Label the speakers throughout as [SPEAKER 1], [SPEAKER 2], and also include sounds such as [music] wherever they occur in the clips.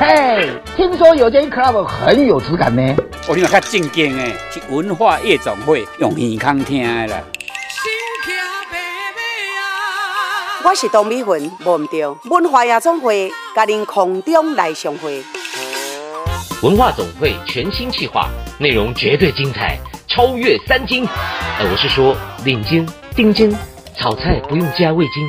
[SPEAKER 1] 嘿，听说有间 club 很有质感呢。
[SPEAKER 2] 我听较正经诶，是文化夜总会，用耳康听的啦。
[SPEAKER 3] 我是董美云，忘唔掉文化夜总会，甲您空中来相会。
[SPEAKER 4] 文化总会全新企划，内容绝对精彩，超越三金。呃，我是说领金、丁金，炒菜不用加味精。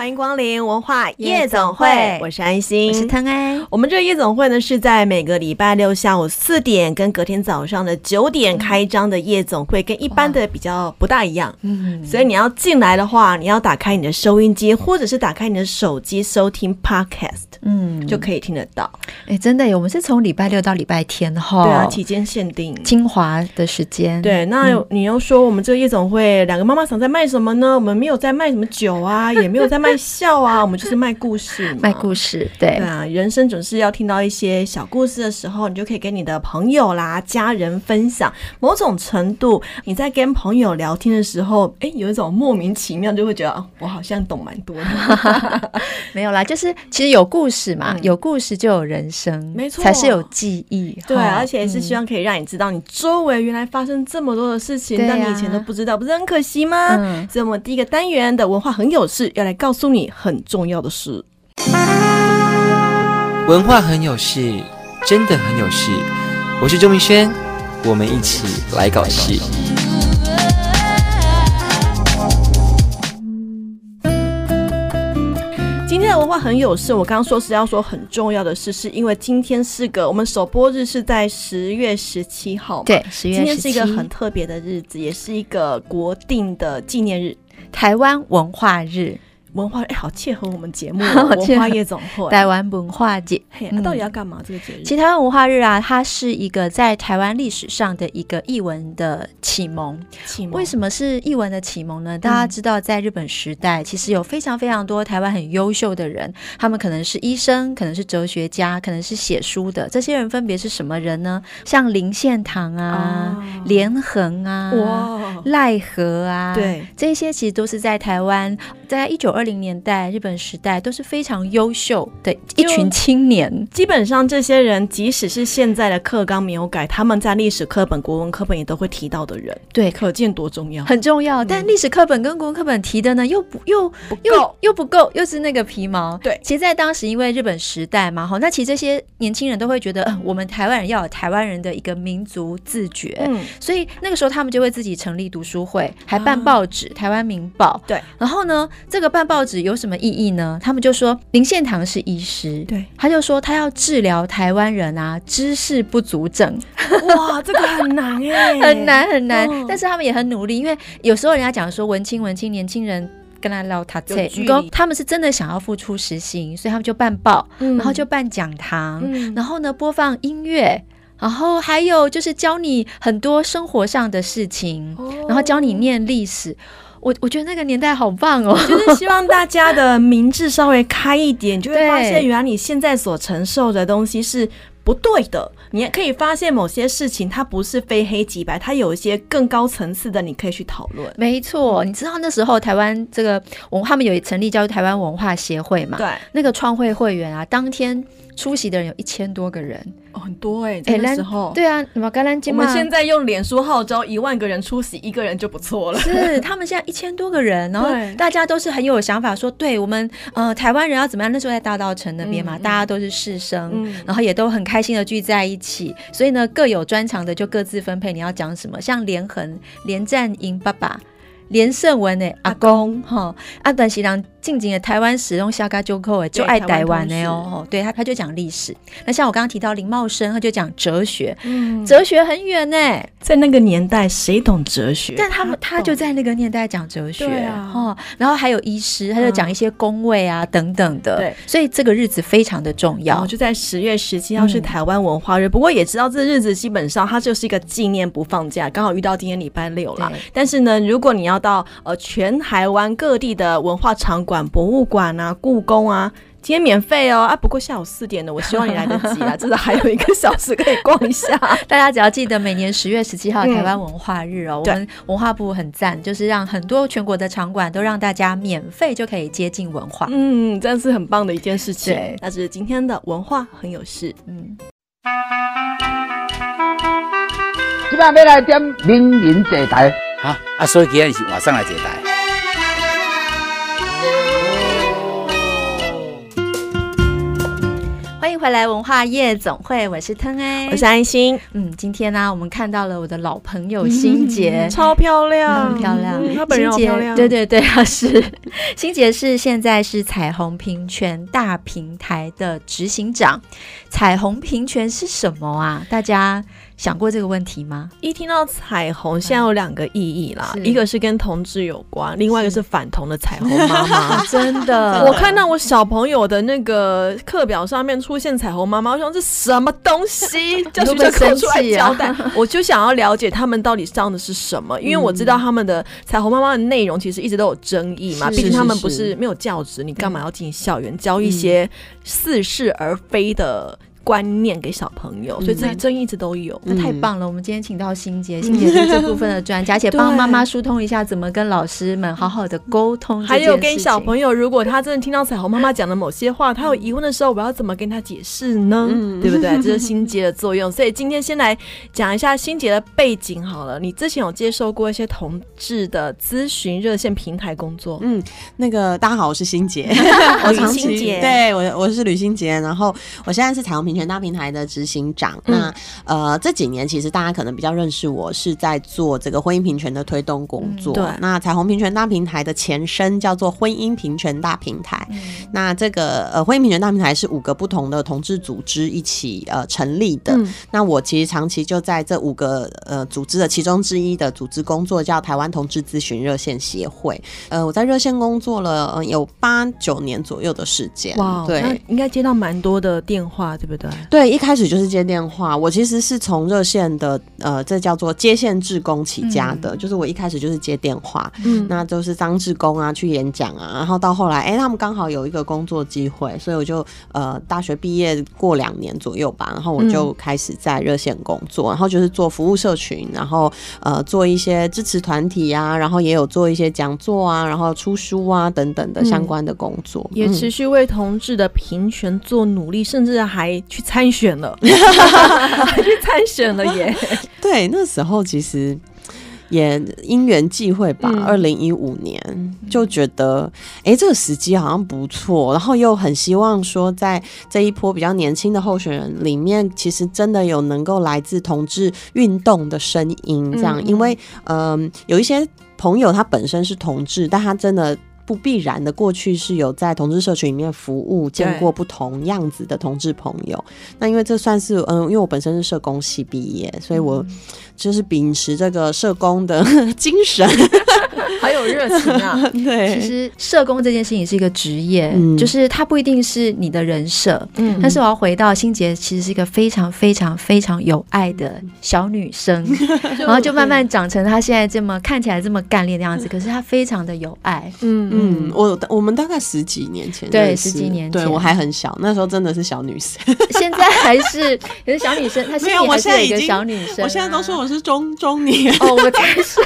[SPEAKER 5] 欢迎光临文化夜总会，我是安心，
[SPEAKER 6] 我是腾安。
[SPEAKER 5] 我们这个夜总会呢，是在每个礼拜六下午四点跟隔天早上的九点开张的夜总会，跟一般的比较不大一样。嗯，所以你要进来的话，你要打开你的收音机，或者是打开你的手机收听 Podcast，嗯，就可以听得到。
[SPEAKER 6] 哎，真的，我们是从礼拜六到礼拜天哈，
[SPEAKER 5] 对啊，期间限定
[SPEAKER 6] 精华的时间。
[SPEAKER 5] 对，那你又说我们这个夜总会两个妈妈想在卖什么呢？我们没有在卖什么酒啊，也没有在卖。笑啊，[laughs] 我们就是卖故事，
[SPEAKER 6] 卖故事，对
[SPEAKER 5] 对啊，人生总是要听到一些小故事的时候，你就可以跟你的朋友啦、家人分享。某种程度，你在跟朋友聊天的时候，哎，有一种莫名其妙，就会觉得、哦、我好像懂蛮多的。
[SPEAKER 6] 没有啦，就是其实有故事嘛，嗯、有故事就有人生，[laughs]
[SPEAKER 5] 没错，
[SPEAKER 6] 才是有记忆。
[SPEAKER 5] 对，而且是希望可以让你知道，你周围原来发生这么多的事情，嗯、但你以前都不知道，不是很可惜吗？嗯、所以，我们第一个单元的文化很有事，要来告诉。送你很重要的事，
[SPEAKER 7] 文化很有事，真的很有事。我是周明轩，我们一起来搞事。
[SPEAKER 5] 今天的文化很有事，我刚刚说是要说很重要的事，是因为今天是个我们首播日是在十月十七号，
[SPEAKER 6] 对，十月十七，今天
[SPEAKER 5] 是一个很特别的日子，也是一个国定的纪念日——
[SPEAKER 6] 台湾文化日。
[SPEAKER 5] 文化哎，好切合我们节目，[laughs] 文化夜总会，
[SPEAKER 6] 台湾文化节。
[SPEAKER 5] 嘿，那到底要干嘛？这个节日？
[SPEAKER 6] 其实台湾文化日啊，它是一个在台湾历史上的一个译文的启蒙。启蒙为什么是译文的启蒙呢？大家知道，在日本时代，其实有非常非常多台湾很优秀的人，他们可能是医生，可能是哲学家，可能是写书的。这些人分别是什么人呢？像林献堂啊，连横啊，哇，赖和啊，对，这些其实都是在台湾，在一九二。零年代日本时代都是非常优秀的一群青年，
[SPEAKER 5] 基本上这些人即使是现在的课纲没有改，他们在历史课本、国文课本也都会提到的人，
[SPEAKER 6] 对，
[SPEAKER 5] 可见多重要，
[SPEAKER 6] 很重要。但历史课本跟国文课本提的呢，又不又不够又又不够，又是那个皮毛。对，其实，在当时因为日本时代嘛，哈，那其实这些年轻人都会觉得，呃，我们台湾人要有台湾人的一个民族自觉，嗯，所以那个时候他们就会自己成立读书会，还办报纸《啊、台湾民报》。对，然后呢，这个办报纸有什么意义呢？他们就说林献堂是医师，对，他就说他要治疗台湾人啊知识不足症。
[SPEAKER 5] 哇，这个很难 [laughs] 哎，
[SPEAKER 6] 很难很难。哦、但是他们也很努力，因为有时候人家讲说文青文青年轻人跟他唠他这，他们是真的想要付出实行，所以他们就办报，嗯、然后就办讲堂，嗯、然后呢播放音乐，然后还有就是教你很多生活上的事情，哦、然后教你念历史。我我觉得那个年代好棒哦，
[SPEAKER 5] 就是希望大家的明智稍微开一点，你就会发现原来你现在所承受的东西是不对的。你也可以发现某些事情它不是非黑即白，它有一些更高层次的，你可以去讨论。
[SPEAKER 6] 没错，你知道那时候台湾这个文，他们有成立叫台湾文化协会嘛？对，那个创会会员啊，当天出席的人有一千多个人。
[SPEAKER 5] 哦，很多哎、欸，那时候、欸、
[SPEAKER 6] 对啊，什么橄榄金嘛？
[SPEAKER 5] 我们现在用脸书号召一万个人出席，一个人就不错了。
[SPEAKER 6] 是，[laughs] 他们现在一千多个人，然后大家都是很有想法，说对我们呃台湾人要怎么样？那时候在大道城那边嘛，嗯、大家都是师生，嗯、然后也都很开心的聚在一起。所以呢，各有专长的就各自分配你要讲什么。像连横、连战英爸爸、连胜文的阿公哈，阿短喜郎。近景的台湾史用下嘎就扣就爱台湾的哦，对他他就讲历史。那像我刚刚提到林茂生，他就讲哲学，嗯，哲学很远呢，
[SPEAKER 5] 在那个年代谁懂哲学？
[SPEAKER 6] 但他们他，他就在那个年代讲哲学，啊、哦，然后还有医师，他就讲一些宫位啊、嗯、等等的，对，所以这个日子非常的重要。
[SPEAKER 5] 就在十月十七号是台湾文化日，嗯、不过也知道这日子基本上它就是一个纪念不放假，刚好遇到今天礼拜六啦。但是呢，如果你要到呃全台湾各地的文化场馆、博物馆啊、故宫啊，今天免费哦啊！不过下午四点的，我希望你来得及啊，[laughs] 至少还有一个小时可以逛一下。
[SPEAKER 6] 大家只要记得每年十月十七号台湾文化日哦，嗯、我们文化部很赞，就是让很多全国的场馆都让大家免费就可以接近文化。
[SPEAKER 5] 嗯，真是很棒的一件事情。对，那是今天的文化很有事。嗯，
[SPEAKER 1] 今晚要来点名人坐台
[SPEAKER 2] 啊啊！所以今天是晚上来坐台。
[SPEAKER 6] 回来文化夜总会，我是腾哎，
[SPEAKER 5] 我是安心。
[SPEAKER 6] 嗯，今天呢、啊，我们看到了我的老朋友欣洁，
[SPEAKER 5] 超漂亮，
[SPEAKER 6] 很漂亮。
[SPEAKER 5] 她本人好漂亮，
[SPEAKER 6] 对对对，她是 [laughs] 心杰，是现在是彩虹平权大平台的执行长。彩虹平权是什么啊？大家想过这个问题吗？
[SPEAKER 5] 一听到彩虹，现在有两个意义啦，一个是跟同志有关，另外一个是反同的彩虹妈妈。[laughs]
[SPEAKER 6] 真的，
[SPEAKER 5] 我看到我小朋友的那个课表上面出现彩虹妈妈，我想这什么东西？教 [laughs] 学就口出来交代，[laughs] 我就想要了解他们到底上的是什么，因为我知道他们的彩虹妈妈的内容其实一直都有争议嘛，毕竟他们不是没有教职，你干嘛要进校园教一些似是而非的？观念给小朋友，所以这争议一直都有，
[SPEAKER 6] 那太棒了。我们今天请到欣杰，欣杰是这部分的专家，而且 [laughs] 帮妈妈疏通一下怎么跟老师们好好的沟通。
[SPEAKER 5] 还有跟小朋友，如果他真的听到彩虹妈妈讲的某些话，他有疑问的时候，我要怎么跟他解释呢？对不对？这是心洁的作用。所以今天先来讲一下心洁的背景好了。你之前有接受过一些同志的咨询热线平台工作？
[SPEAKER 8] 嗯，那个大家好，我是欣杰，[laughs]
[SPEAKER 5] 我是欣洁，[laughs]
[SPEAKER 8] 对我我是吕欣杰，然后我现在是彩虹平权大平台的执行长。嗯、那呃，这几年其实大家可能比较认识我是在做这个婚姻平权的推动工作。嗯、对，那彩虹平权大平台的前身叫做婚姻平权大平台。嗯、那这个呃，婚姻平权大平台是五个不同的同志组织一起呃成立的。嗯、那我其实长期就在这五个呃组织的其中之一的组织工作，叫台湾同志咨询热线协会。呃，我在热线工作了、呃、有八九年左右的时间。哇，对，
[SPEAKER 5] 应该接到蛮多的电话，对不对？
[SPEAKER 8] 对，对？一开始就是接电话。我其实是从热线的呃，这叫做接线志工起家的，嗯、就是我一开始就是接电话，嗯，那就是当志工啊，去演讲啊，然后到后来，哎、欸，他们刚好有一个工作机会，所以我就呃，大学毕业过两年左右吧，然后我就开始在热线工作，嗯、然后就是做服务社群，然后呃，做一些支持团体啊，然后也有做一些讲座啊，然后出书啊等等的相关的工作，
[SPEAKER 5] 嗯、也持续为同志的平权做努力，甚至还去参。参选了，还 [laughs] [laughs] 去参选了耶！[laughs]
[SPEAKER 8] 对，那时候其实也因缘际会吧。二零一五年就觉得，哎、欸，这个时机好像不错，然后又很希望说，在这一波比较年轻的候选人里面，其实真的有能够来自同志运动的声音。这样，因为嗯、呃，有一些朋友他本身是同志，但他真的。不必然的，过去是有在同志社群里面服务，见过不同样子的同志朋友。那因为这算是嗯，因为我本身是社工系毕业，所以我就是秉持这个社工的 [laughs] 精神。[laughs]
[SPEAKER 5] 还有热情啊！[laughs]
[SPEAKER 8] 对，
[SPEAKER 6] 其实社工这件事情是一个职业，嗯、就是它不一定是你的人设。嗯，但是我要回到心洁，其实是一个非常非常非常有爱的小女生，嗯、[laughs] 然后就慢慢长成她现在这么看起来这么干练的样子。可是她非常的有爱。
[SPEAKER 8] 嗯嗯，我我们大概十几年前，
[SPEAKER 6] 对，十几年前，
[SPEAKER 8] 对我还很小，那时候真的是小女生。
[SPEAKER 6] 现在还是也是小女生，她现在我现在一个小女生，
[SPEAKER 8] 我现在都说我是中中年。
[SPEAKER 6] 哦，我真是，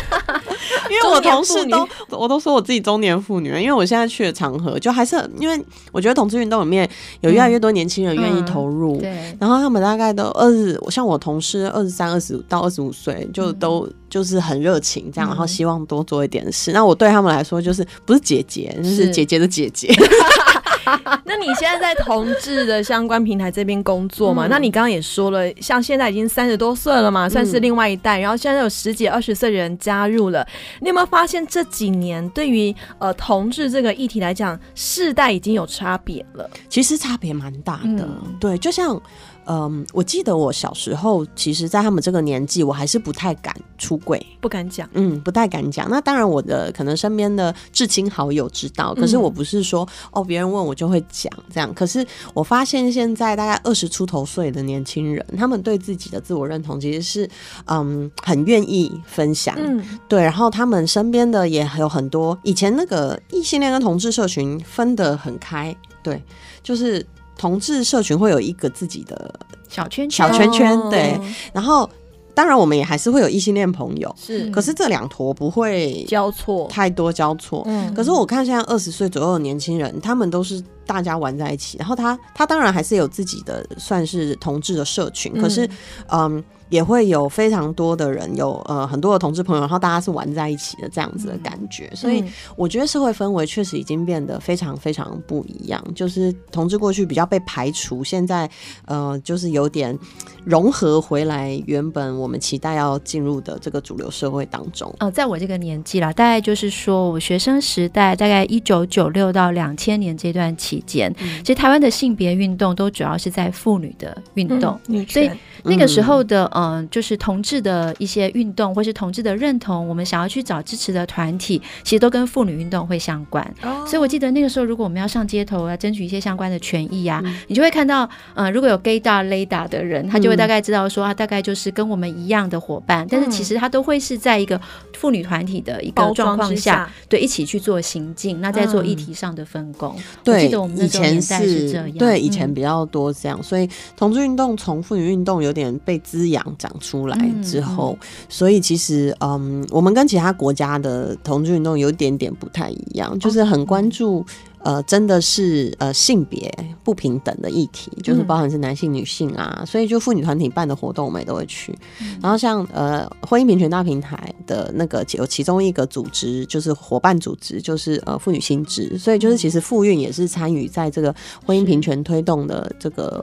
[SPEAKER 8] 因为我同事。都我都说我自己中年妇女了，因为我现在去的场合，就还是因为我觉得同志运动里面有越来越多年轻人愿意投入，嗯嗯、对，然后他们大概都二十，像我同事二十三、二十到二十五岁，就都就是很热情这样，然后希望多做一点事。嗯、那我对他们来说，就是不是姐姐，就是姐姐的姐姐。[laughs] [laughs]
[SPEAKER 5] 那你现在在同志的相关平台这边工作嘛？嗯、那你刚刚也说了，像现在已经三十多岁了嘛，算是另外一代。嗯、然后现在有十几、二十岁的人加入了，你有没有发现这几年对于呃同志这个议题来讲，世代已经有差别了？
[SPEAKER 8] 其实差别蛮大的，嗯、对，就像。嗯，我记得我小时候，其实，在他们这个年纪，我还是不太敢出柜，
[SPEAKER 5] 不敢讲，
[SPEAKER 8] 嗯，不太敢讲。那当然，我的可能身边的至亲好友知道，可是我不是说、嗯、哦，别人问我就会讲这样。可是我发现，现在大概二十出头岁的年轻人，他们对自己的自我认同其实是嗯很愿意分享，嗯，对。然后他们身边的也有很多，以前那个异性恋跟同志社群分得很开，对，就是。同志社群会有一个自己的
[SPEAKER 6] 小圈圈，
[SPEAKER 8] 小圈圈，对。然后，当然我们也还是会有异性恋朋友，
[SPEAKER 5] 是。
[SPEAKER 8] 可是这两坨不会
[SPEAKER 5] 交错
[SPEAKER 8] 太多交错。嗯。可是我看现在二十岁左右的年轻人，他们都是大家玩在一起。然后他他当然还是有自己的算是同志的社群，可是嗯。也会有非常多的人，有呃很多的同志朋友，然后大家是玩在一起的这样子的感觉，嗯、所以我觉得社会氛围确实已经变得非常非常不一样。就是同志过去比较被排除，现在呃就是有点融合回来，原本我们期待要进入的这个主流社会当中。
[SPEAKER 6] 呃，在我这个年纪啦，大概就是说我学生时代，大概一九九六到两千年这段期间，嗯、其实台湾的性别运动都主要是在妇女的运动，嗯、所以那个时候的。嗯嗯，就是同志的一些运动，或是同志的认同，我们想要去找支持的团体，其实都跟妇女运动会相关。Oh. 所以我记得那个时候，如果我们要上街头啊，争取一些相关的权益啊，嗯、你就会看到，嗯、呃，如果有 gaydar、layda 的人，他就会大概知道说，啊大概就是跟我们一样的伙伴，嗯、但是其实他都会是在一个妇女团体的一个状况下，对，一起去做行进，那在做议题上的分工。
[SPEAKER 8] 对、嗯，
[SPEAKER 6] 记得我们那时候年代是这样，
[SPEAKER 8] 对，以前比较多这样，嗯、所以同志运动从妇女运动有点被滋养。长出来之后，嗯、所以其实，嗯，我们跟其他国家的同志运动有一点点不太一样，就是很关注。呃，真的是呃性别不平等的议题，就是包含是男性、女性啊，嗯、所以就妇女团体办的活动，我们也都会去。嗯、然后像呃婚姻平权大平台的那个有其中一个组织，就是伙伴组织，就是呃妇女新知，所以就是其实妇运也是参与在这个婚姻平权推动的这个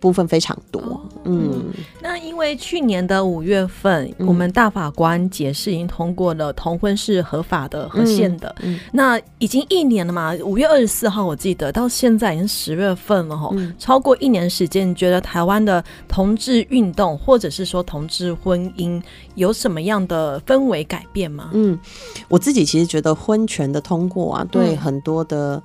[SPEAKER 8] 部分非常多。嗯，嗯，
[SPEAKER 5] 那因为去年的五月份，嗯、我们大法官解释已经通过了同婚是合法的、合宪的，那已经一年了嘛，五月二。二十四号，我记得到现在已经十月份了哈，嗯、超过一年时间，你觉得台湾的同志运动或者是说同志婚姻有什么样的氛围改变吗？
[SPEAKER 8] 嗯，我自己其实觉得婚权的通过啊，对很多的。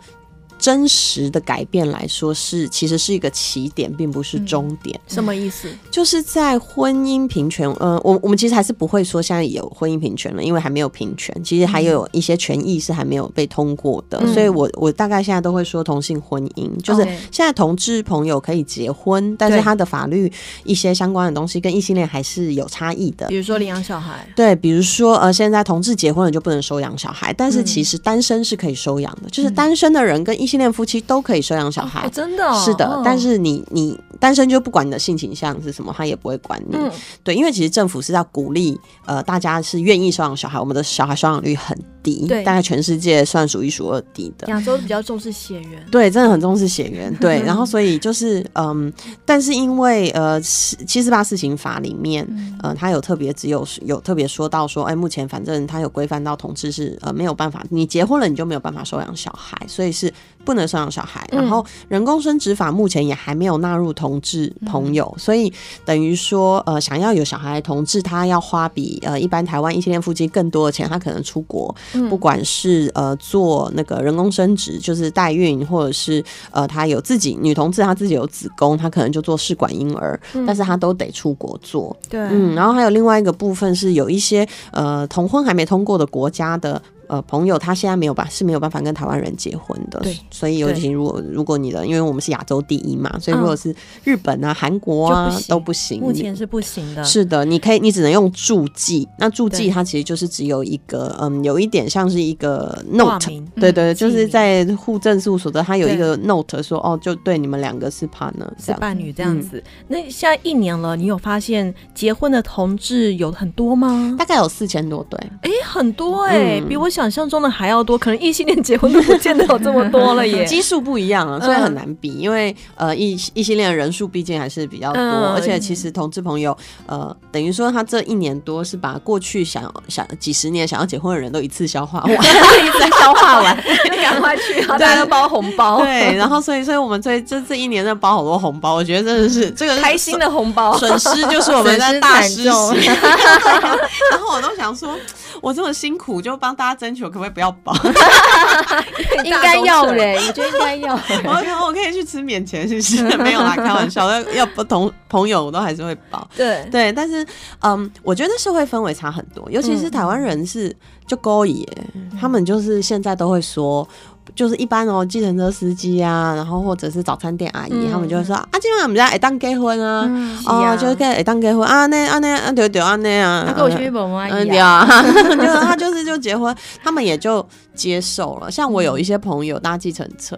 [SPEAKER 8] 真实的改变来说是，其实是一个起点，并不是终点。
[SPEAKER 5] 什么意思？
[SPEAKER 8] 就是在婚姻平权，呃，我我们其实还是不会说现在有婚姻平权了，因为还没有平权。其实还有一些权益是还没有被通过的，嗯、所以我我大概现在都会说同性婚姻，就是现在同志朋友可以结婚，但是他的法律一些相关的东西跟异性恋还是有差异的。
[SPEAKER 5] 比如说领养小孩，
[SPEAKER 8] 对，比如说呃，现在同志结婚了就不能收养小孩，但是其实单身是可以收养的，嗯、就是单身的人跟异性。异性恋夫妻都可以收养小孩，
[SPEAKER 5] 哦、真的、哦、
[SPEAKER 8] 是的。但是你你单身就不管你的性倾向是什么，他也不会管你。嗯、对，因为其实政府是要鼓励呃大家是愿意收养小孩，我们的小孩收养率很低，对大概全世界算数一数二低的。
[SPEAKER 5] 亚洲比较重视血缘，
[SPEAKER 8] 对，真的很重视血缘。对，[laughs] 然后所以就是嗯，但是因为呃七四八四刑法里面，呃，他有特别只有有特别说到说，哎，目前反正他有规范到同志是呃没有办法，你结婚了你就没有办法收养小孩，所以是。不能收养小孩，然后人工生殖法目前也还没有纳入同志朋友，嗯、所以等于说，呃，想要有小孩的同志，他要花比呃一般台湾异性恋夫妻更多的钱，他可能出国，嗯、不管是呃做那个人工生殖，就是代孕，或者是呃她有自己女同志，她自己有子宫，她可能就做试管婴儿，嗯、但是她都得出国做。
[SPEAKER 5] 对，
[SPEAKER 8] 嗯，然后还有另外一个部分是有一些呃同婚还没通过的国家的。呃，朋友他现在没有办是没有办法跟台湾人结婚的，对，所以尤其如果如果你的，因为我们是亚洲第一嘛，所以如果是日本啊、韩国啊都不行，
[SPEAKER 5] 目前是不行的。
[SPEAKER 8] 是的，你可以，你只能用注记。那注记它其实就是只有一个，嗯，有一点像是一个 note，对对，就是在户政事务所的，它有一个 note 说，哦，就对你们两个是 partner，
[SPEAKER 5] 是伴侣这样子。那现在一年了，你有发现结婚的同志有很多吗？
[SPEAKER 8] 大概有四千多对，
[SPEAKER 5] 哎，很多哎，比我。想象中的还要多，可能异性恋结婚都不见得有这么多了耶，[laughs]
[SPEAKER 8] 基数不一样啊，所以很难比。嗯、因为呃，异异性恋的人数毕竟还是比较多，嗯、而且其实同志朋友呃，等于说他这一年多是把过去想想几十年想要结婚的人都一次消化完，[laughs] 一次消化完，
[SPEAKER 5] 赶快去，大家都包红包。
[SPEAKER 8] 对，然后所以所以我们这这这一年在包好多红包，我觉得真的是这个是
[SPEAKER 5] 开心的红包，[laughs]
[SPEAKER 8] 损失就是我们在大失血。然后我都想说，我这么辛苦就帮大家争取，可不可以不要包？[laughs]
[SPEAKER 6] 应该要嘞，我觉得应该要。
[SPEAKER 8] 我我可以去吃免钱，是不是？[laughs] 没有啦，开玩笑。要不同朋友，我都还是会包。
[SPEAKER 5] 对
[SPEAKER 8] 对，但是嗯，我觉得社会氛围差很多，尤其是台湾人是就勾引，他们就是现在都会说。就是一般哦，计程车司机啊，然后或者是早餐店阿姨，嗯、他们就会说啊，今晚我们家会当结婚啊，嗯、哦，就是会当结婚啊，那啊那啊对对啊那啊，他跟我去某某阿姨啊，就是他就是就结婚，他们也就。接受了，像我有一些朋友搭计程车，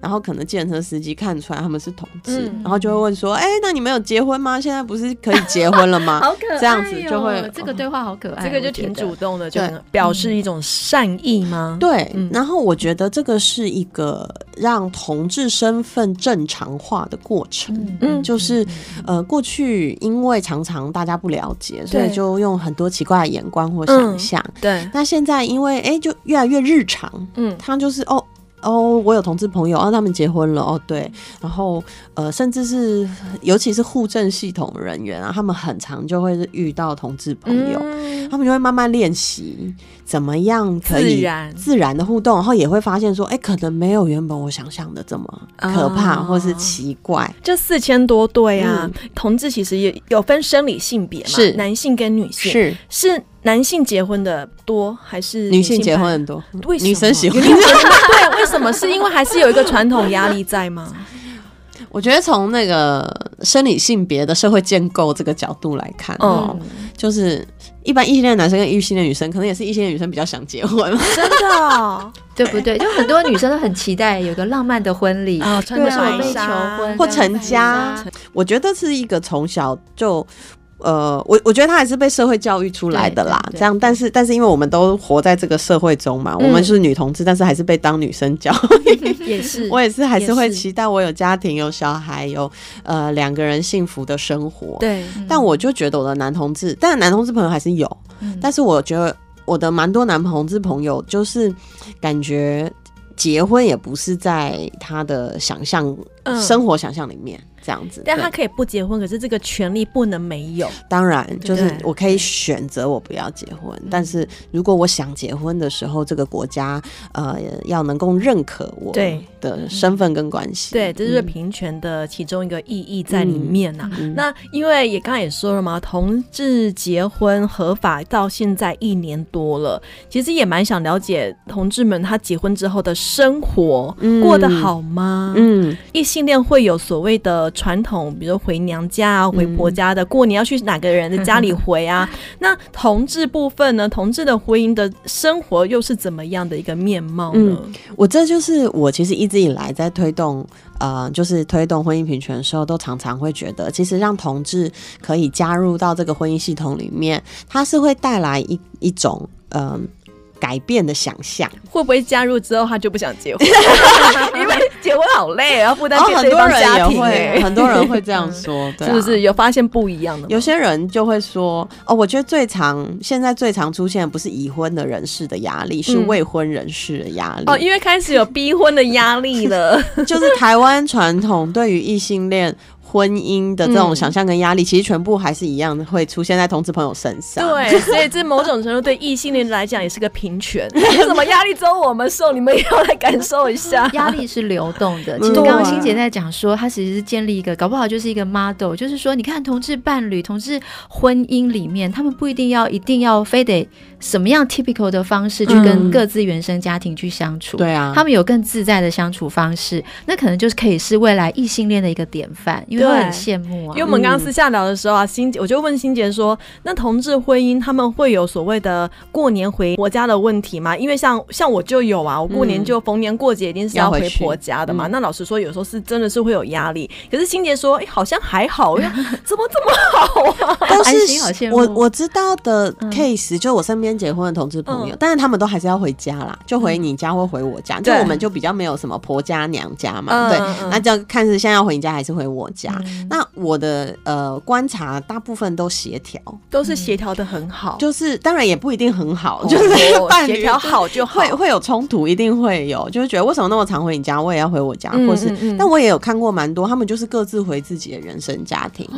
[SPEAKER 8] 然后可能计程车司机看出来他们是同志，嗯、然后就会问说：“哎、欸，那你们有结婚吗？现在不是可以结婚了吗？” [laughs]
[SPEAKER 6] 好可爱、喔，
[SPEAKER 8] 这样子就会
[SPEAKER 6] 这个对话好可爱，
[SPEAKER 5] 这个就挺主动的，就表示一种善意吗？
[SPEAKER 8] 对，然后我觉得这个是一个让同志身份正常化的过程。嗯，就是呃，过去因为常常大家不了解，所以就用很多奇怪的眼光或想象、嗯。对，那现在因为哎、欸，就越来越日。日常，嗯，他就是哦哦，我有同志朋友，啊，他们结婚了，哦，对，然后呃，甚至是尤其是户政系统人员啊，他们很常就会遇到同志朋友，嗯、他们就会慢慢练习怎么样可以自然。的互动，然后也会发现说，哎、欸，可能没有原本我想象的这么可怕，哦、或是奇怪。
[SPEAKER 5] 这四千多对啊，嗯、同志其实也有分生理性别嘛，是。男性跟女性，是。是。男性结婚的多还是
[SPEAKER 8] 女性结婚很多？
[SPEAKER 5] 为什么？
[SPEAKER 8] 女生喜欢？对，
[SPEAKER 5] 为什么？是因为还是有一个传统压力在吗？[laughs]
[SPEAKER 8] 我觉得从那个生理性别的社会建构这个角度来看，哦，就是一般异性恋男生跟异性恋女生，可能也是异性恋女生比较想结婚，
[SPEAKER 5] 真的，[laughs]
[SPEAKER 6] 对不对？就很多女生都很期待有个浪漫的婚礼啊，穿着白纱求婚
[SPEAKER 8] 或成家。我觉得是一个从小就。呃，我我觉得他还是被社会教育出来的啦，这样，但是但是因为我们都活在这个社会中嘛，嗯、我们是女同志，但是还是被当女生教育，[laughs]
[SPEAKER 5] 也是，
[SPEAKER 8] 我也是还是会期待我有家庭、有小孩、有呃两个人幸福的生活，
[SPEAKER 5] 对，
[SPEAKER 8] 但我就觉得我的男同志，但男同志朋友还是有，嗯、但是我觉得我的蛮多男同志朋友就是感觉结婚也不是在他的想象、嗯、生活想象里面。这样子，
[SPEAKER 5] 但他可以不结婚，可是这个权利不能没有。
[SPEAKER 8] 当然，就是我可以选择我不要结婚，但是如果我想结婚的时候，这个国家呃要能够认可我的身份跟关系。
[SPEAKER 5] 对，这是平权的其中一个意义在里面呐、啊。嗯嗯、那因为也刚才也说了嘛，同志结婚合法到现在一年多了，其实也蛮想了解同志们他结婚之后的生活过得好吗？嗯，异性恋会有所谓的。传统，比如说回娘家啊，回婆家的，过年要去哪个人的家里回啊？[laughs] 那同志部分呢？同志的婚姻的生活又是怎么样的一个面貌呢？
[SPEAKER 8] 嗯，我这就是我其实一直以来在推动，呃，就是推动婚姻平权的时候，都常常会觉得，其实让同志可以加入到这个婚姻系统里面，它是会带来一一种，嗯、呃。改变的想象，
[SPEAKER 5] 会不会加入之后他就不想结婚？[laughs] 因为结婚好累，然后负担很多人也会。
[SPEAKER 8] 很多人会这样说，[laughs]
[SPEAKER 5] 是不是？有发现不一样的？
[SPEAKER 8] 有些人就会说：“哦，我觉得最常现在最常出现的不是已婚的人士的压力，是未婚人士的压力。”
[SPEAKER 5] 哦，因为开始有逼婚的压力了。[laughs]
[SPEAKER 8] 就是台湾传统对于异性恋。婚姻的这种想象跟压力，其实全部还是一样的，会出现在同志朋友身上。
[SPEAKER 5] 对，[laughs] 所以这某种程度对异性恋来讲也是个平权。什么压力只有我们受，你们也要来感受一下。[laughs]
[SPEAKER 6] 压力是流动的。其实刚刚欣姐在讲说，她其实是建立一个，搞不好就是一个 model，就是说，你看同志伴侣、同志婚姻里面，他们不一定要、一定要、非得。什么样 typical 的方式去跟各自原生家庭去相处？对啊，他们有更自在的相处方式，那可能就是可以是未来异性恋的一个典范。因得很羡慕啊。
[SPEAKER 5] 因为我们刚刚私下聊的时候啊，欣姐我就问欣姐说，那同志婚姻他们会有所谓的过年回婆家的问题吗？因为像像我就有啊，我过年就逢年过节一定是要回婆家的嘛。那老实说，有时候是真的是会有压力。可是欣姐说，哎，好像还好，怎么这么好啊？[laughs]
[SPEAKER 8] 都是我我知道的 case，就我身边结婚的同志朋友，但是他们都还是要回家啦，就回你家或回我家，就我们就比较没有什么婆家娘家嘛，对，那就看是现在要回你家还是回我家。那我的呃观察，大部分都协调，
[SPEAKER 5] 都是协调的很好，
[SPEAKER 8] 就是当然也不一定很好，就是协调好就会会有冲突，一定会有，就是觉得为什么那么常回你家，我也要回我家，或是，但我也有看过蛮多，他们就是各自回自己的原生家庭，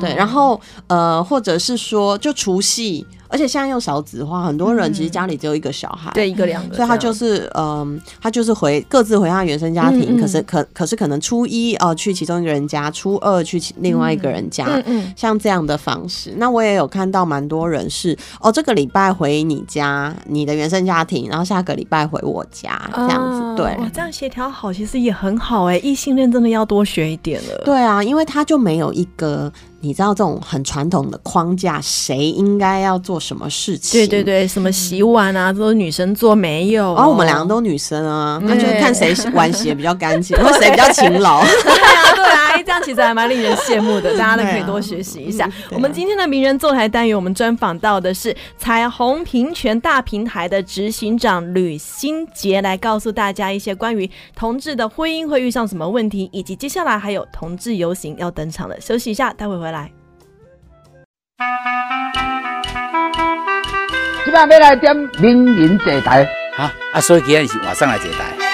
[SPEAKER 8] 对，然后呃，或者是说就除夕。而且现在又少子化，很多人其实家里只有一个小孩，
[SPEAKER 5] 对，一个两个，
[SPEAKER 8] 所以他就是嗯，他就是回各自回他原生家庭，可是可可是可能初一哦去其中一个人家，初二去另外一个人家，嗯嗯，像这样的方式。那我也有看到蛮多人是哦，这个礼拜回你家，你的原生家庭，然后下个礼拜回我家这样子，对，
[SPEAKER 5] 哇，这样协调好其实也很好哎，异性恋真的要多学一点了。
[SPEAKER 8] 对啊，因为他就没有一个。你知道这种很传统的框架，谁应该要做什么事情？
[SPEAKER 5] 对对对，什么洗碗啊，都是女生做没有？
[SPEAKER 8] 然后我们两个都女生啊，那就看谁碗洗的比较干净，[laughs] 或谁比较勤劳。
[SPEAKER 5] 对啊，对啊，这样其实还蛮令人羡慕的，大家都可以多学习一下。我们今天的名人坐台单元，我们专访到的是彩虹平权大平台的执行长吕新杰，来告诉大家一些关于同志的婚姻会遇上什么问题，以及接下来还有同志游行要登场了。休息一下，待会回来。
[SPEAKER 1] 今晚要来点名人坐台，
[SPEAKER 2] 好啊，所以今天是晚上来坐台。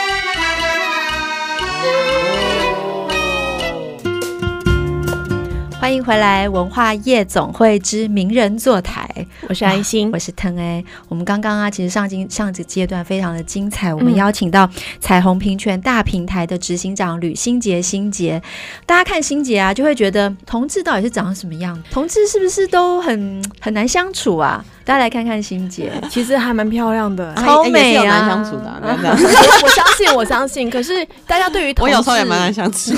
[SPEAKER 6] 欢迎回来，文化夜总会之名人坐台。
[SPEAKER 5] 我是安心，
[SPEAKER 6] 我是腾 A。我们刚刚啊，其实上经上个阶段非常的精彩。我们邀请到彩虹平权大平台的执行长吕新杰，新杰。大家看新杰啊，就会觉得同志到底是长什么样？同志是不是都很很难相处啊？大家来看看欣姐，
[SPEAKER 5] 其实还蛮漂亮的，
[SPEAKER 6] 超美啊！
[SPEAKER 8] 难相处的，[laughs]
[SPEAKER 5] 我相信，我相信。可是大家对于同志，
[SPEAKER 8] 我有时候也蛮难相处，[laughs]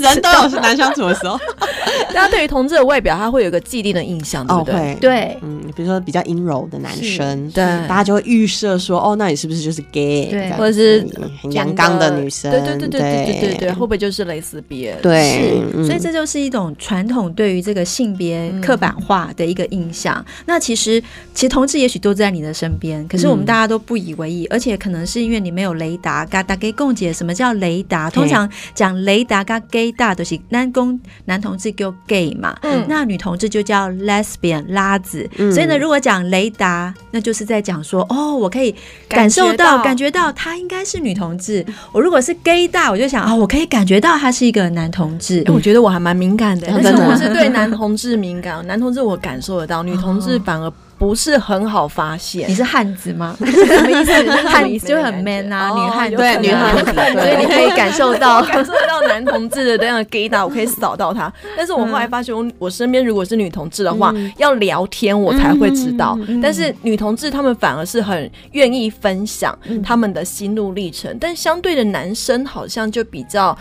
[SPEAKER 8] 人都有是难相处的时候。[laughs]
[SPEAKER 5] 大家对于同志的外表，他会有一个既定的印象，对不对？
[SPEAKER 6] 对，
[SPEAKER 8] 嗯，比如说比较阴柔的男生，对，大家就会预设说，哦，那你是不是就是 gay？
[SPEAKER 5] 对，或者是
[SPEAKER 8] 很阳刚的女生？
[SPEAKER 5] 对对对对对对对，会不会就是蕾丝边？
[SPEAKER 8] 对，
[SPEAKER 6] 所以这就是一种传统对于这个性别刻板化的一个印象。那那其实，其实同志也许都在你的身边，可是我们大家都不以为意，嗯、而且可能是因为你没有雷达。嘎达给共解，什么叫雷达？通常讲雷达嘎 gay 大都是男公男同志叫 gay 嘛，嗯、那女同志就叫 lesbian 拉子。嗯、所以呢，如果讲雷达，那就是在讲说，哦，我可以感受到、感觉到她应该是女同志。我如果是 gay 大，我就想啊、哦，我可以感觉到他是一个男同志。
[SPEAKER 5] 欸、我觉得我还蛮敏感的，但是我是对男同志敏感，男同志我感受得到，女同志。反而不是很好发现。
[SPEAKER 6] 你是汉子吗？[laughs]
[SPEAKER 5] 什么意思？汉
[SPEAKER 6] 子就很 man 啊，女汉
[SPEAKER 5] 对女汉子，
[SPEAKER 6] 所以你可以感受到 [laughs]
[SPEAKER 5] 感受到男同志的这样的 gay 打，我可以扫到他。但是我后来发现，我我身边如果是女同志的话，要聊天我才会知道。但是女同志他们反而是很愿意分享他们的心路历程，但相对的男生好像就比较。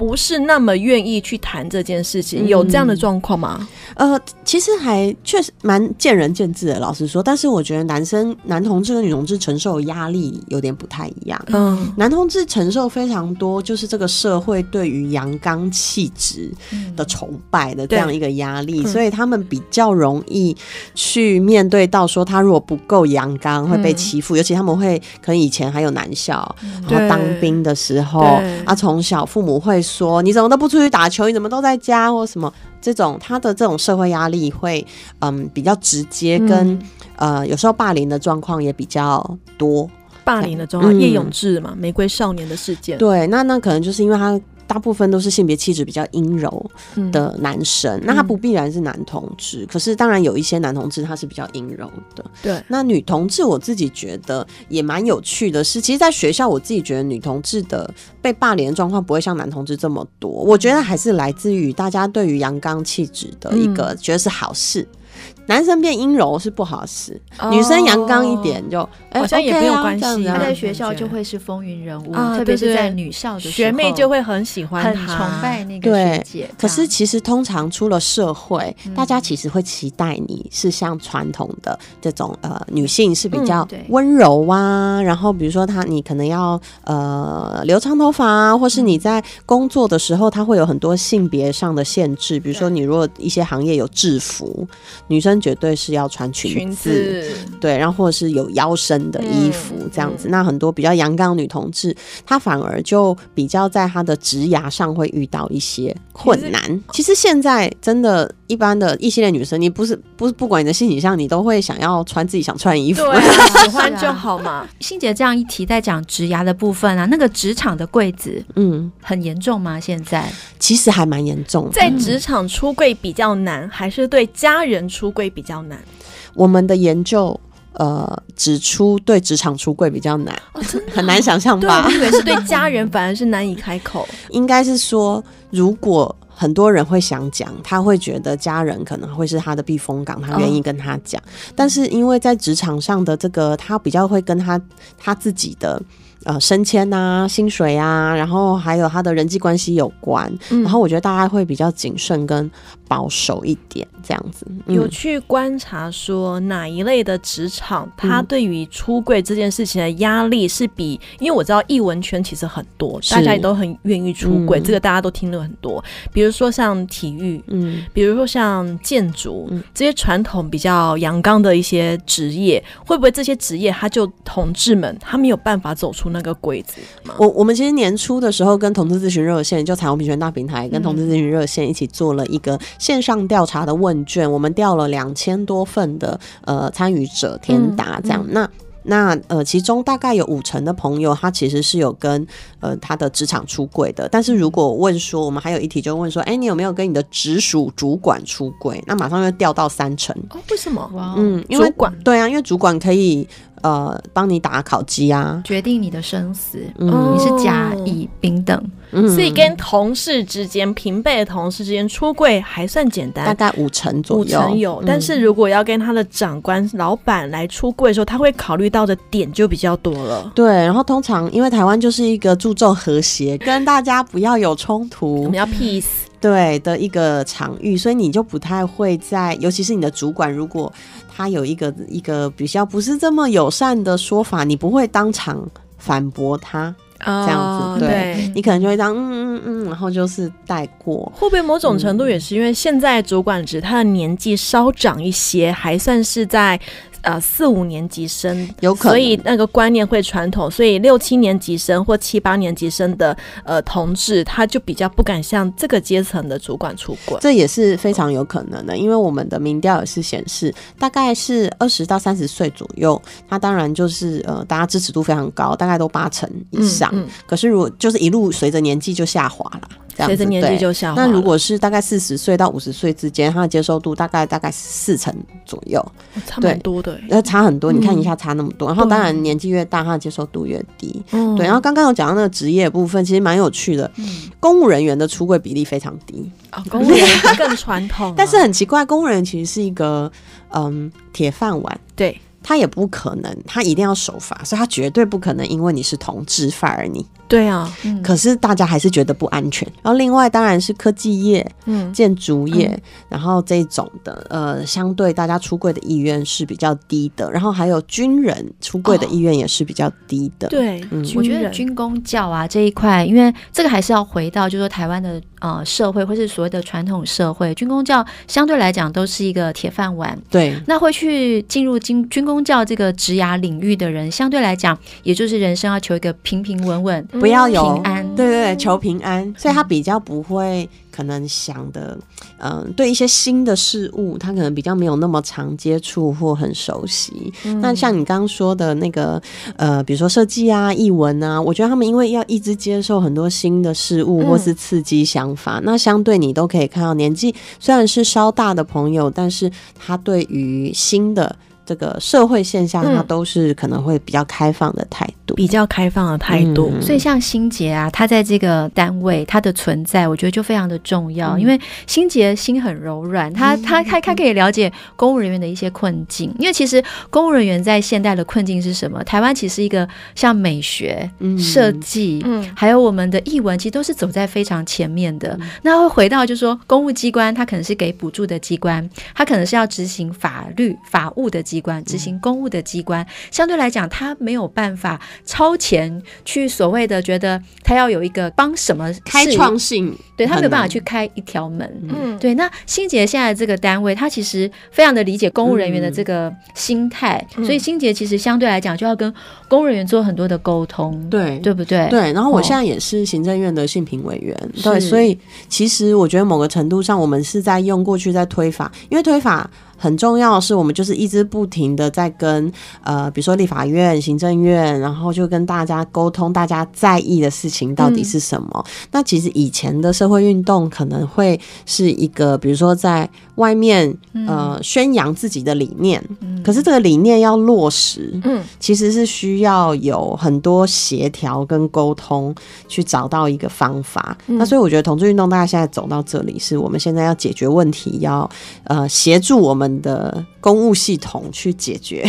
[SPEAKER 5] 不是那么愿意去谈这件事情，有这样的状况吗？
[SPEAKER 8] 呃，其实还确实蛮见仁见智的，老实说。但是我觉得男生、男同志跟女同志承受的压力有点不太一样。嗯，男同志承受非常多，就是这个社会对于阳刚气质的崇拜的这样一个压力，嗯、所以他们比较容易去面对到说他如果不够阳刚会被欺负，嗯、尤其他们会可能以前还有男校，然后当兵的时候，啊，从小父母会。说你怎么都不出去打球？你怎么都在家或什么？这种他的这种社会压力会嗯比较直接跟，跟、嗯、呃有时候霸凌的状况也比较多。
[SPEAKER 5] 霸凌的状况，叶、嗯、永志嘛，玫瑰少年的事件。
[SPEAKER 8] 对，那那可能就是因为他。大部分都是性别气质比较阴柔的男生，嗯、那他不必然是男同志，嗯、可是当然有一些男同志他是比较阴柔的。
[SPEAKER 5] 对，
[SPEAKER 8] 那女同志我自己觉得也蛮有趣的是，其实，在学校我自己觉得女同志的被霸凌的状况不会像男同志这么多，我觉得还是来自于大家对于阳刚气质的一个觉得是好事。男生变阴柔是不好事，
[SPEAKER 6] 哦。
[SPEAKER 8] 女生阳刚一点就、欸、
[SPEAKER 5] 好像也没有
[SPEAKER 8] OK 啊关系
[SPEAKER 6] 他在学校就会是风云人物，
[SPEAKER 5] 啊
[SPEAKER 6] 特别是在女校的时候
[SPEAKER 5] 学妹就会很喜欢
[SPEAKER 6] 很，崇拜那个学
[SPEAKER 8] 对
[SPEAKER 6] 姐。
[SPEAKER 8] 可是其实通常出了社会，
[SPEAKER 6] 嗯。
[SPEAKER 8] 大家其实会期待你是像传统的这种呃女性是比
[SPEAKER 6] 较
[SPEAKER 8] 温柔啊，然后比如说她你可能要呃留长头发啊，或是你在工作的时候，她会有很多性别上的限制，比如说你如果一些行业有制服，女生绝对是要穿裙
[SPEAKER 5] 裙
[SPEAKER 8] 子。
[SPEAKER 5] 子，
[SPEAKER 8] 对，然后或者是有腰身的衣服
[SPEAKER 5] 嗯
[SPEAKER 8] 这样子，那很多比较阳刚的女同志，她反而就比较在她的职涯上会遇到一些困难。其实现在真的，一般的异性恋女生，你不是不是不管你的性取向，你都会想要穿自己想穿的衣服。
[SPEAKER 5] 对啊，[laughs] 喜欢就好嘛。
[SPEAKER 6] 欣姐这样一提，在讲职涯的部分啊，那个职场的柜子
[SPEAKER 8] 嗯，
[SPEAKER 6] 很严重吗？现在
[SPEAKER 8] 其实还蛮严重的。
[SPEAKER 5] 在职场出柜比较难，还是对家人出柜比较难？
[SPEAKER 8] 我们的研究呃指出，对职场出柜比较难，[laughs] 很难想象，吧
[SPEAKER 5] 我？以为是对家人反而是难以开口。[laughs]
[SPEAKER 8] 应该是说，如果很多人会想讲，他会觉得家人可能会是他的避风港，他愿意跟他讲。但是因为在职场上的这个，他比较会跟他他自己的。呃，升迁啊，薪水啊，然后还有他的人际关系有关，
[SPEAKER 5] 嗯。
[SPEAKER 8] 然后我觉得大家会比较谨慎跟保守一点，这样子。嗯。
[SPEAKER 5] 有去观察说哪一类的职场，他对于出柜这件事情的压力是比，因为我知道艺文圈其实很多，大家也都很愿意出柜，
[SPEAKER 8] 嗯。
[SPEAKER 5] 这个大家都听了很多。比如说像体育，
[SPEAKER 8] 嗯，
[SPEAKER 5] 比如说像建筑、
[SPEAKER 8] 嗯。
[SPEAKER 5] 这些传统比较阳刚的一些职业，会不会这些职业他就同志们他没有办法走出那个柜子？
[SPEAKER 8] 我我们其实年初的时候跟同志咨询热线，就彩虹平权大平台跟同志咨询热线一起做了一个线上调查的问卷，我们调了两千多份的呃参与者填答，这样、那。那呃，其中大概有五成的朋友，他其实是有跟呃他的职场出轨的。但是如果问说，我们还有一题就问说，哎、欸，你有没有跟你的直属主管出轨？那马上就掉到三成。
[SPEAKER 5] 哦，为什
[SPEAKER 6] 么？
[SPEAKER 8] 嗯，因为
[SPEAKER 5] 主管
[SPEAKER 8] 对啊，因为主管可以呃帮你打考绩啊，
[SPEAKER 6] 决定你的生死，
[SPEAKER 8] 嗯。
[SPEAKER 6] 你是甲乙丙等，
[SPEAKER 8] 嗯。
[SPEAKER 5] 所以跟同事之间、平辈的同事之间出柜还算简单，
[SPEAKER 8] 大概五成左右。
[SPEAKER 5] 五
[SPEAKER 8] 右。
[SPEAKER 5] 成有。
[SPEAKER 8] 嗯。
[SPEAKER 5] 但是如果要跟他的长官、老板来出柜的时候，他会考虑到的点就比较多了。
[SPEAKER 8] 对，然后通常因为台湾就是一个注重和谐，跟大家不要有冲突。
[SPEAKER 5] 我
[SPEAKER 8] 突
[SPEAKER 5] 们，要 peace，
[SPEAKER 8] 对的一个场域，所以你就不太会在，尤其是你的主管，如果他有一个一个比较不是这么友善的说法，你不会当场反驳他，
[SPEAKER 5] 这
[SPEAKER 8] 样子对
[SPEAKER 5] 对。
[SPEAKER 8] 你可能就会这样嗯嗯嗯，然后就是带过。
[SPEAKER 5] 会不会某种程度也是因为现在主管职他的年纪稍长一些，还算是在呃四五年级生，
[SPEAKER 8] 有可能
[SPEAKER 5] 所以那个观念会传统，所以六七年级生或七八年级生的呃同志，他就比较不敢向这个阶层的主管出轨。
[SPEAKER 8] 这也是非常有可能的，因为我们的民调也是显示，大概是二十到三十岁左右，他当然就是呃，大家支持度非常高，大概都八成以上。
[SPEAKER 5] 嗯嗯
[SPEAKER 8] 可是如果就是一路随着年纪就下滑了，这样子
[SPEAKER 5] 随着年
[SPEAKER 8] 纪
[SPEAKER 5] 就下滑。
[SPEAKER 8] 那如果是大概四十岁到五十岁之间，他的接受度大概大概四成左右，
[SPEAKER 5] 差蛮多的欸，
[SPEAKER 8] 那差很多。
[SPEAKER 5] 嗯
[SPEAKER 8] 你看一下差那么多，然后
[SPEAKER 5] 对
[SPEAKER 8] 当然年纪越大，他的接受度越低。
[SPEAKER 5] 嗯
[SPEAKER 8] 对，然后刚刚有讲到那个职业部分，其实蛮有趣的。
[SPEAKER 5] 嗯
[SPEAKER 8] 公务人员的出柜比例非常低，
[SPEAKER 5] 哦，公务员更传统 [laughs] 啊，
[SPEAKER 8] 但是很奇怪，公务人员其实是一个嗯铁饭碗，
[SPEAKER 5] 对
[SPEAKER 8] 他也不可能，他一定要守法，所以他绝对不可能因为你是同志 fire 你。
[SPEAKER 5] 对啊，
[SPEAKER 6] 嗯
[SPEAKER 8] 可是大家还是觉得不安全。然后另外当然是科技业、
[SPEAKER 5] 嗯，
[SPEAKER 8] 建筑业，然后这种的呃，相对大家出柜的意愿是比较低的。然后还有军人出柜的意愿也是比较低的。
[SPEAKER 5] 对，
[SPEAKER 8] 嗯
[SPEAKER 6] 我觉得军工教啊这一块，因为这个还是要回到，就是说台湾的呃社会，或是所谓的传统社会，军工教相对来讲都是一个铁饭碗。
[SPEAKER 8] 对
[SPEAKER 6] 那会去进入军军公教这个职涯领域的人，相对来讲，也就是人生要求一个平平稳稳、
[SPEAKER 8] 不要有
[SPEAKER 6] 平安。
[SPEAKER 8] 对对对，求平安，所以他比较不会可能想的，嗯、对一些新的事物，他可能比较没有那么常接触或很熟悉。那像你刚刚说的那个，呃，比如说设计啊、译文啊，我觉得他们因为要一直接受很多新的事物或是刺激想法，那相对你都可以看到，年纪虽然是稍大的朋友，但是他对于新的。这个社会现象，它都是可能会比较开放的态度，
[SPEAKER 5] 比较开放的态度。
[SPEAKER 6] 所以像心杰啊，他在这个单位，他的存在，我觉得就非常的重要，因为心杰心很柔软，他他他他可以了解公务人员的一些困境，因为其实公务人员在现代的困境是什么？台湾其实一个像美学、设计，嗯，还有我们的译文，其实都是走在非常前面的。那会回到就是说，公务机关它可能是给补助的机关，它可能是要执行法律法务的机关，执行公务的机关，相对来讲，他没有办法超前去所谓的觉得他要有一个帮什么
[SPEAKER 8] 开创性，
[SPEAKER 6] 对，他没有办法去开一条门。嗯，对。那新杰现在这个单位，他其实非常的理解公务人员的这个心态，所以新杰其实相对来讲就要跟公务人员做很多的沟通，对，对不对？
[SPEAKER 8] 对。然后我现在也是行政院的性评委员，对，所以其实我觉得某个程度上，我们是在用过去在推法，因为推法。很重要的是，我们就是一直不停的在跟呃，比如说立法院、行政院，然后就跟大家沟通，大家在意的事情到底是什么。嗯、那其实以前的社会运动可能会是一个，比如说在外面呃宣扬自己的理念，嗯、可是这个理念要落实，嗯，其实是需要有很多协调跟沟通，去找到一个方法。嗯、那所以我觉得同志运动大家现在走到这里，是我们现在要解决问题，要呃协助我们。的公务系统去解决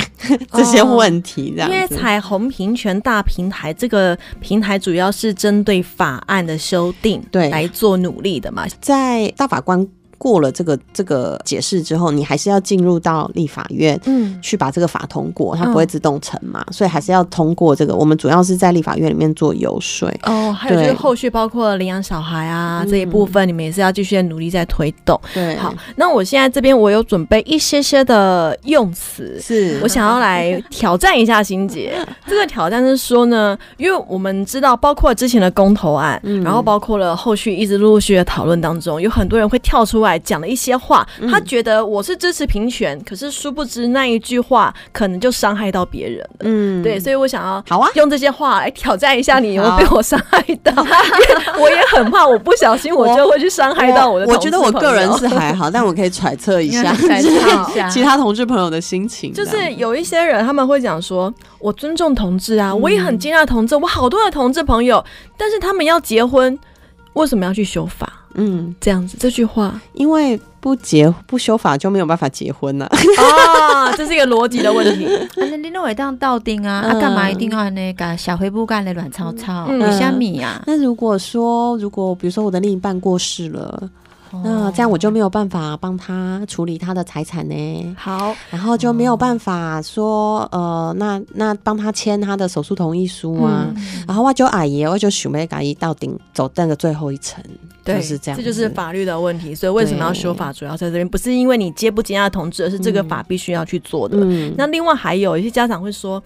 [SPEAKER 8] 这些问题，这样。因为
[SPEAKER 5] 彩虹平权大平台这个平台主要是针对法案的修订，对，来做努力的嘛，
[SPEAKER 8] 在大法官。过了这个这个解释之后，你还是要进入到立法院，嗯，去把这个法通过，它不会自动成嘛，嗯、所以还是要通过这个。我们主要是在立法院里面做游说
[SPEAKER 5] 哦，还有就是后续包括领养小孩啊、嗯、这一部分，你们也是要继续努力在推动。对，好，那我现在这边我有准备一些些的用词，是我想要来挑战一下心姐。[laughs] 这个挑战是说呢，因为我们知道，包括之前的公投案，嗯、然后包括了后续一直陆陆续续的讨论当中，有很多人会跳出来。讲了一些话，他觉得我是支持平权，嗯、可是殊不知那一句话可能就伤害到别人了。嗯，对，所以我想要好啊，用这些话来挑战一下你，有没有被我伤害到？[laughs] 我也很怕，我不小心我就会去伤害到我的。
[SPEAKER 8] 我觉得我个人是还好，[laughs] 但我可以揣测一下，揣测一下其他同志朋友的心情。
[SPEAKER 5] 就是有一些人他们会讲说，我尊重同志啊，我也很接纳同志，我好多的同志朋友，但是他们要结婚，为什么要去修法？嗯，这样子这句话，
[SPEAKER 8] 因为不结不修法就没有办法结婚了
[SPEAKER 5] 啊，[laughs] 这是一个逻辑的问题。
[SPEAKER 6] 那你认为当道丁啊，他干、啊、嘛一定要那个小灰布干的乱糟糟？有虾米呀？
[SPEAKER 8] 那如果说，如果比如说我的另一半过世了。那这样我就没有办法帮他处理他的财产呢。好，然后就没有办法说，呃，那那帮他签他的手术同意书啊。嗯、然后我就阿姨，我就许没敢一到顶走那个最后一层，对就是这样。
[SPEAKER 5] 这就是法律的问题。所以为什么要修法，主要在这边，不是因为你接不接纳同志，而是这个法必须要去做的。嗯、那另外还有一些家长会说。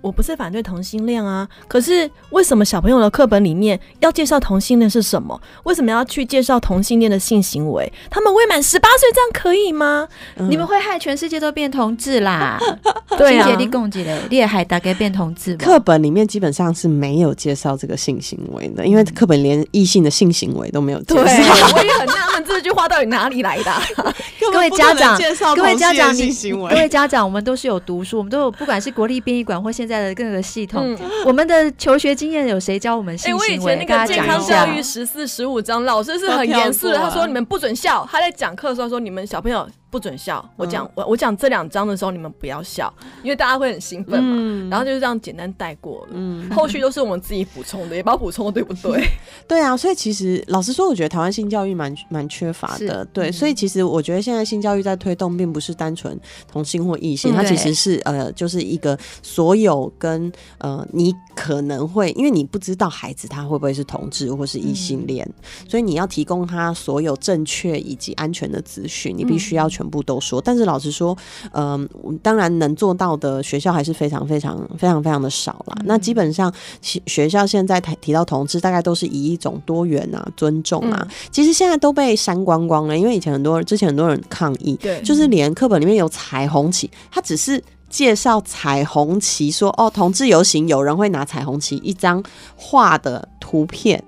[SPEAKER 5] 我不是反对同性恋啊，可是为什么小朋友的课本里面要介绍同性恋是什么？为什么要去介绍同性恋的性行为？他们未满十八岁，这样可以吗？
[SPEAKER 6] 嗯、你们会害全世界都变同志啦！[laughs] 对啊，你攻击嘞，你也害大概变同志。
[SPEAKER 8] 课本里面基本上是没有介绍这个性行为的，因为课本连异性的性行为都没有介绍。对，
[SPEAKER 5] 我也很这句话到底哪里来的、啊？[laughs]
[SPEAKER 6] 各位家长，各位家长，你各位家长，我们都是有读书，我们都有，不管是国立殡仪馆或现在的各个系统，嗯、我们的求学经验有谁教我们性行为？
[SPEAKER 5] 欸、我以前那个健康教育十四十五章，老师是很严肃的，他说你们不准笑。他在讲课的时候说你们小朋友。不准笑！我讲、嗯、我我讲这两章的时候，你们不要笑，因为大家会很兴奋嘛。嗯、然后就是这样简单带过了，嗯，后续都是我们自己补充的，[laughs] 也不知道补充的对不对？[laughs]
[SPEAKER 8] 对啊，所以其实老实说，我觉得台湾性教育蛮蛮缺乏的。对，嗯、所以其实我觉得现在性教育在推动，并不是单纯同性或异性，嗯、它其实是呃，就是一个所有跟呃，你可能会因为你不知道孩子他会不会是同志或是异性恋，嗯、所以你要提供他所有正确以及安全的资讯，你必须要。全部都说，但是老实说，嗯、呃，当然能做到的学校还是非常非常非常非常的少啦。嗯、那基本上，学校现在提提到同志，大概都是以一种多元啊、尊重啊，嗯、其实现在都被删光光了。因为以前很多人，之前很多人抗议，对，就是连课本里面有彩虹旗，他只是介绍彩虹旗，说哦，同志游行有人会拿彩虹旗一张画的图片。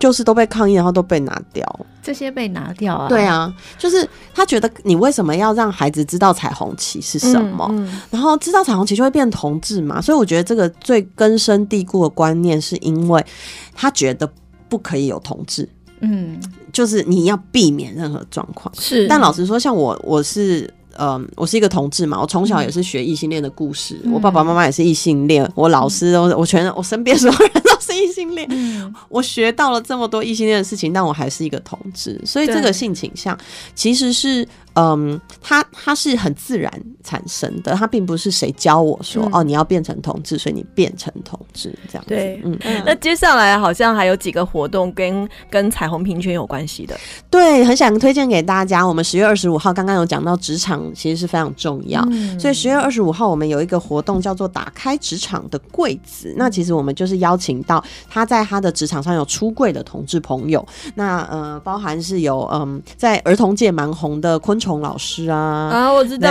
[SPEAKER 8] 就是都被抗议，然后都被拿掉。
[SPEAKER 6] 这些被拿掉啊？
[SPEAKER 8] 对啊，就是他觉得你为什么要让孩子知道彩虹旗是什么？嗯嗯、然后知道彩虹旗就会变同志嘛？所以我觉得这个最根深蒂固的观念，是因为他觉得不可以有同志。嗯，就是你要避免任何状况。是，但老实说，像我，我是。嗯，我是一个同志嘛，我从小也是学异性恋的故事，嗯、我爸爸妈妈也是异性恋，我老师都，我全我身边所有人异性恋，嗯、我学到了这么多异性恋的事情，但我还是一个同志，所以这个性倾向其实是。嗯，它它是很自然产生的，它并不是谁教我说、嗯、哦，你要变成同志，所以你变成同志这样子。对，嗯，
[SPEAKER 5] 那接下来好像还有几个活动跟跟彩虹平权有关系的。
[SPEAKER 8] 对，很想推荐给大家。我们十月二十五号刚刚有讲到职场其实是非常重要，嗯、所以十月二十五号我们有一个活动叫做打开职场的柜子。嗯、那其实我们就是邀请到他在他的职场上有出柜的同志朋友，那呃，包含是有嗯，在儿童界蛮红的昆。虫老师啊
[SPEAKER 5] 啊，我知道。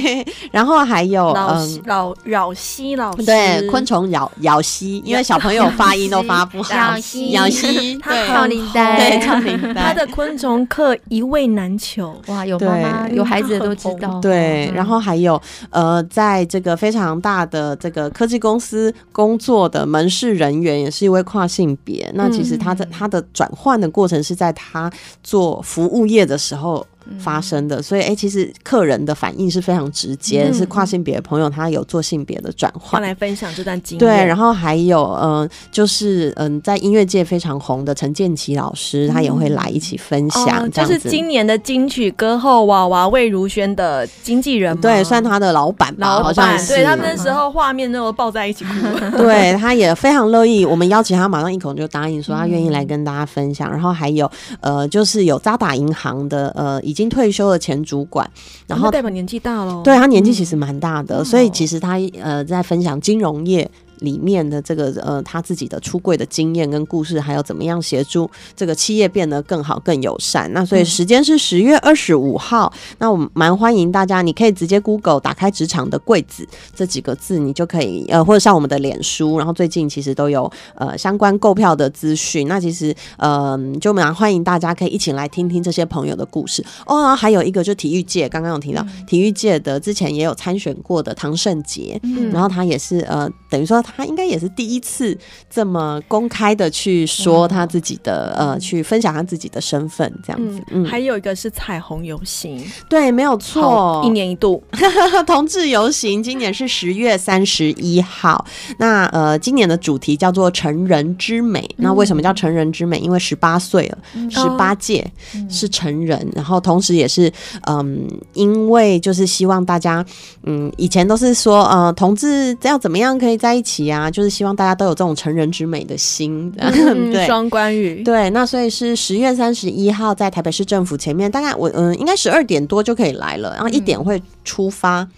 [SPEAKER 5] [laughs]
[SPEAKER 8] 然后还有
[SPEAKER 5] 老老扰西老师，
[SPEAKER 8] 对，昆虫咬咬西，因为小朋友发音都发不好。
[SPEAKER 6] 扰西，
[SPEAKER 8] 扰西，
[SPEAKER 6] 他超龄呆，
[SPEAKER 8] 超龄呆。
[SPEAKER 5] 他的昆虫课一位难求，
[SPEAKER 6] 哇，有妈妈有孩子的都知道。
[SPEAKER 8] 对，然后还有呃，在这个非常大的这个科技公司工作的门市人员，也是一位跨性别。那其实他的他的转换的过程是在他做服务业的时候。发生的，所以哎、欸，其实客人的反应是非常直接，嗯、是跨性别的朋友，他有做性别的转换，
[SPEAKER 5] 来分享这段经验。
[SPEAKER 8] 对，然后还有嗯、呃，就是嗯、呃，在音乐界非常红的陈建奇老师，他也会来一起分享。
[SPEAKER 5] 嗯、就是今年的金曲歌后娃娃魏如萱的经纪人，
[SPEAKER 8] 对，算他的老板吧，好像是。
[SPEAKER 5] 对他们那时候画面都抱在一起哭。
[SPEAKER 8] 对，[laughs] 他也非常乐意，我们邀请他，马上一口就答应说他愿意来跟大家分享。嗯、然后还有呃，就是有渣打银行的呃，已经退休的前主管，然后
[SPEAKER 5] 代表年纪大了，
[SPEAKER 8] 对他年纪其实蛮大的，嗯、所以其实他呃在分享金融业。里面的这个呃，他自己的出柜的经验跟故事，还有怎么样协助这个企业变得更好、更友善。那所以时间是十月二十五号。嗯、那我们蛮欢迎大家，你可以直接 Google 打开职场的柜子这几个字，你就可以呃，或者上我们的脸书。然后最近其实都有呃相关购票的资讯。那其实呃，就蛮欢迎大家可以一起来听听这些朋友的故事哦。然后还有一个就体育界，刚刚有提到、嗯、体育界的之前也有参选过的唐胜杰，嗯、然后他也是呃，等于说。他应该也是第一次这么公开的去说他自己的、嗯、呃，去分享他自己的身份这样子。嗯，
[SPEAKER 5] 还有一个是彩虹游行，
[SPEAKER 8] 对，没有错，
[SPEAKER 5] 一年一度 [laughs]
[SPEAKER 8] 同志游行，今年是十月三十一号。那呃，今年的主题叫做成人之美。嗯、那为什么叫成人之美？因为十八岁了，十八届是成人，然后同时也是嗯，因为就是希望大家嗯，以前都是说呃，同志要怎么样可以在一起。啊，就是希望大家都有这种成人之美的心，[laughs]
[SPEAKER 5] 嗯、[laughs] 对，双关语，
[SPEAKER 8] 对，那所以是十月三十一号在台北市政府前面，大概我嗯，应该十二点多就可以来了，然后一点会出发。嗯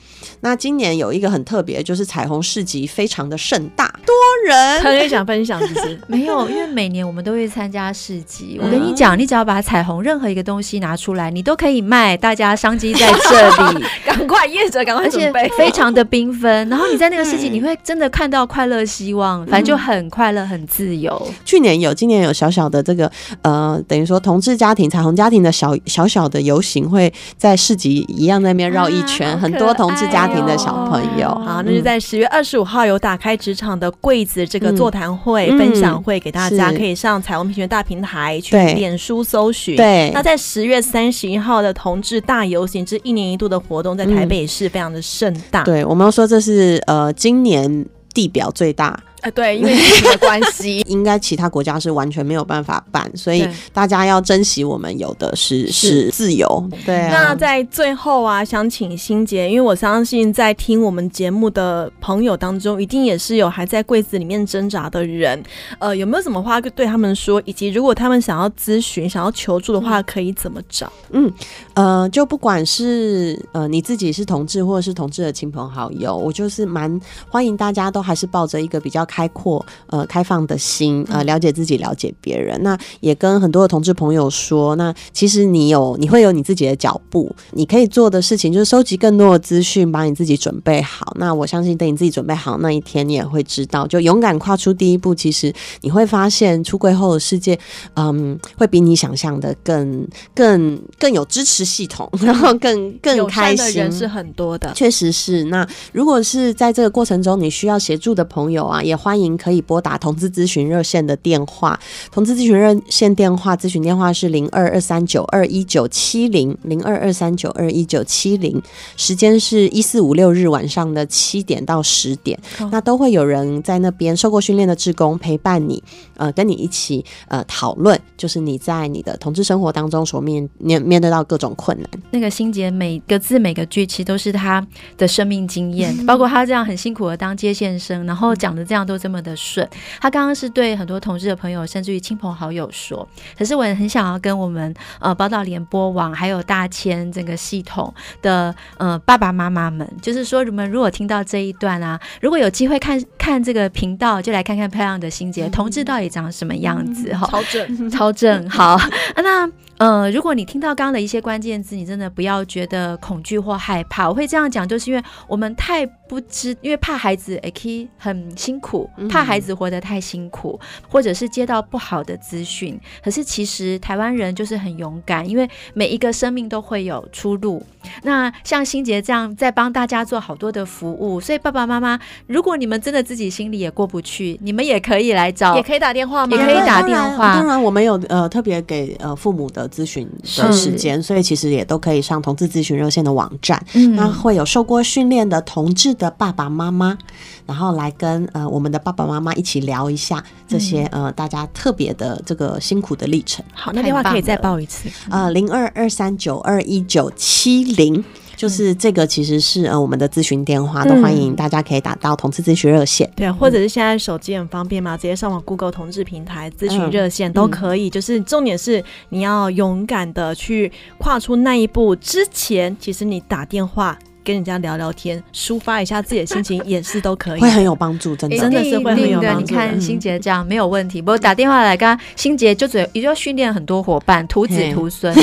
[SPEAKER 8] 那今年有一个很特别，就是彩虹市集非常的盛大，多人。[laughs]
[SPEAKER 5] 他也想分享，其实
[SPEAKER 6] 没有，因为每年我们都会参加市集。我跟你讲，你只要把彩虹任何一个东西拿出来，你都可以卖。大家商机在这里，
[SPEAKER 5] 赶快业者赶快准备，
[SPEAKER 6] 而且非常的缤纷。然后你在那个市集，你会真的看到快乐、希望，反正就很快乐、很自由。
[SPEAKER 8] 去年有，今年有小小的这个呃，等于说同志家庭、彩虹家庭的小小小的游行，会在市集一样在那边绕一圈，很多同志家庭的小朋友，
[SPEAKER 5] 好，那就在十月二十五号有打开职场的柜子这个座谈会、分享会给大家，可以上彩虹平权大平台去脸书搜寻。对，那在十月三十一号的同志大游行，这一年一度的活动，在台北市非常的盛大。
[SPEAKER 8] 对，我们要说这是呃今年地表最大。
[SPEAKER 5] 哎，对，因为疫情的关系，[laughs]
[SPEAKER 8] 应该其他国家是完全没有办法办，所以大家要珍惜我们有的是是自由。对啊。
[SPEAKER 5] 那在最后啊，想请欣洁，因为我相信在听我们节目的朋友当中，一定也是有还在柜子里面挣扎的人。呃，有没有什么话对他们说？以及如果他们想要咨询、想要求助的话，可以怎么找？
[SPEAKER 8] 嗯，呃，就不管是呃你自己是同志，或者是同志的亲朋好友，我就是蛮欢迎大家都还是抱着一个比较。开阔呃开放的心，呃了解自己，了解别人。那也跟很多的同志朋友说，那其实你有你会有你自己的脚步，你可以做的事情就是收集更多的资讯，把你自己准备好。那我相信等你自己准备好那一天，你也会知道，就勇敢跨出第一步。其实你会发现，出柜后的世界，嗯，会比你想象的更更更有支持系统，[laughs] 然后更更开心。
[SPEAKER 5] 人是很多的，
[SPEAKER 8] 确实是。那如果是在这个过程中你需要协助的朋友啊，也欢迎可以拨打同志咨询热线的电话。同志咨询热线电话咨询电话是零二二三九二一九七零零二二三九二一九七零，时间是一四五六日晚上的七点到十点。那都会有人在那边受过训练的志工陪伴你，呃，跟你一起呃讨论，就是你在你的同志生活当中所面面面对到各种困难。
[SPEAKER 6] 那个心洁每个字每个句其实都是他的生命经验，[laughs] 包括他这样很辛苦的当接线生，然后讲的这样都这么的顺。他刚刚是对很多同志的朋友，甚至于亲朋好友说，可是我也很想要跟我们呃报道联播网还有大千这个系统的呃爸爸妈妈们，就是说你们如果听到这一段啊，如果有机会看看这个频道，就来看看漂亮的心洁同志到底长什么样子哈，
[SPEAKER 5] 超正 [laughs]
[SPEAKER 6] 超正 [laughs] 好。那呃，如果你听到刚刚的一些关键字，你真的不要觉得恐惧或害怕。我会这样讲，就是因为我们太不知，因为怕孩子也可以很辛苦，怕孩子活得太辛苦，或者是接到不好的资讯。可是其实台湾人就是很勇敢，因为每一个生命都会有出路。那像心杰这样在帮大家做好多的服务，所以爸爸妈妈，如果你们真的自己心里也过不去，你们也可以来找，
[SPEAKER 5] 也可以打电话吗？
[SPEAKER 6] 也可以打电话。
[SPEAKER 8] 当然，我们有呃特别给呃父母的。咨询的时间，所以其实也都可以上同志咨询热线的网站，嗯，那会有受过训练的同志的爸爸妈妈，然后来跟呃我们的爸爸妈妈一起聊一下这些、嗯、呃大家特别的这个辛苦的历程。
[SPEAKER 5] 好，那电话可以再报一次，
[SPEAKER 8] 呃零二二三九二一九七零。就是这个，其实是呃我们的咨询电话，都欢迎大家可以打到同志咨询热线，
[SPEAKER 5] 对，或者是现在手机很方便嘛，直接上网 Google 同志平台咨询热线都可以。就是重点是你要勇敢的去跨出那一步，之前其实你打电话。跟人家聊聊天，抒发一下自己的心情，也是都可以，
[SPEAKER 8] 会很有帮助，真的，
[SPEAKER 6] 欸、
[SPEAKER 8] 真
[SPEAKER 6] 的是会很有帮助。你看心洁这样没有问题，不过打电话来，刚刚心洁就嘴也就训练很多伙伴，徒子徒孙，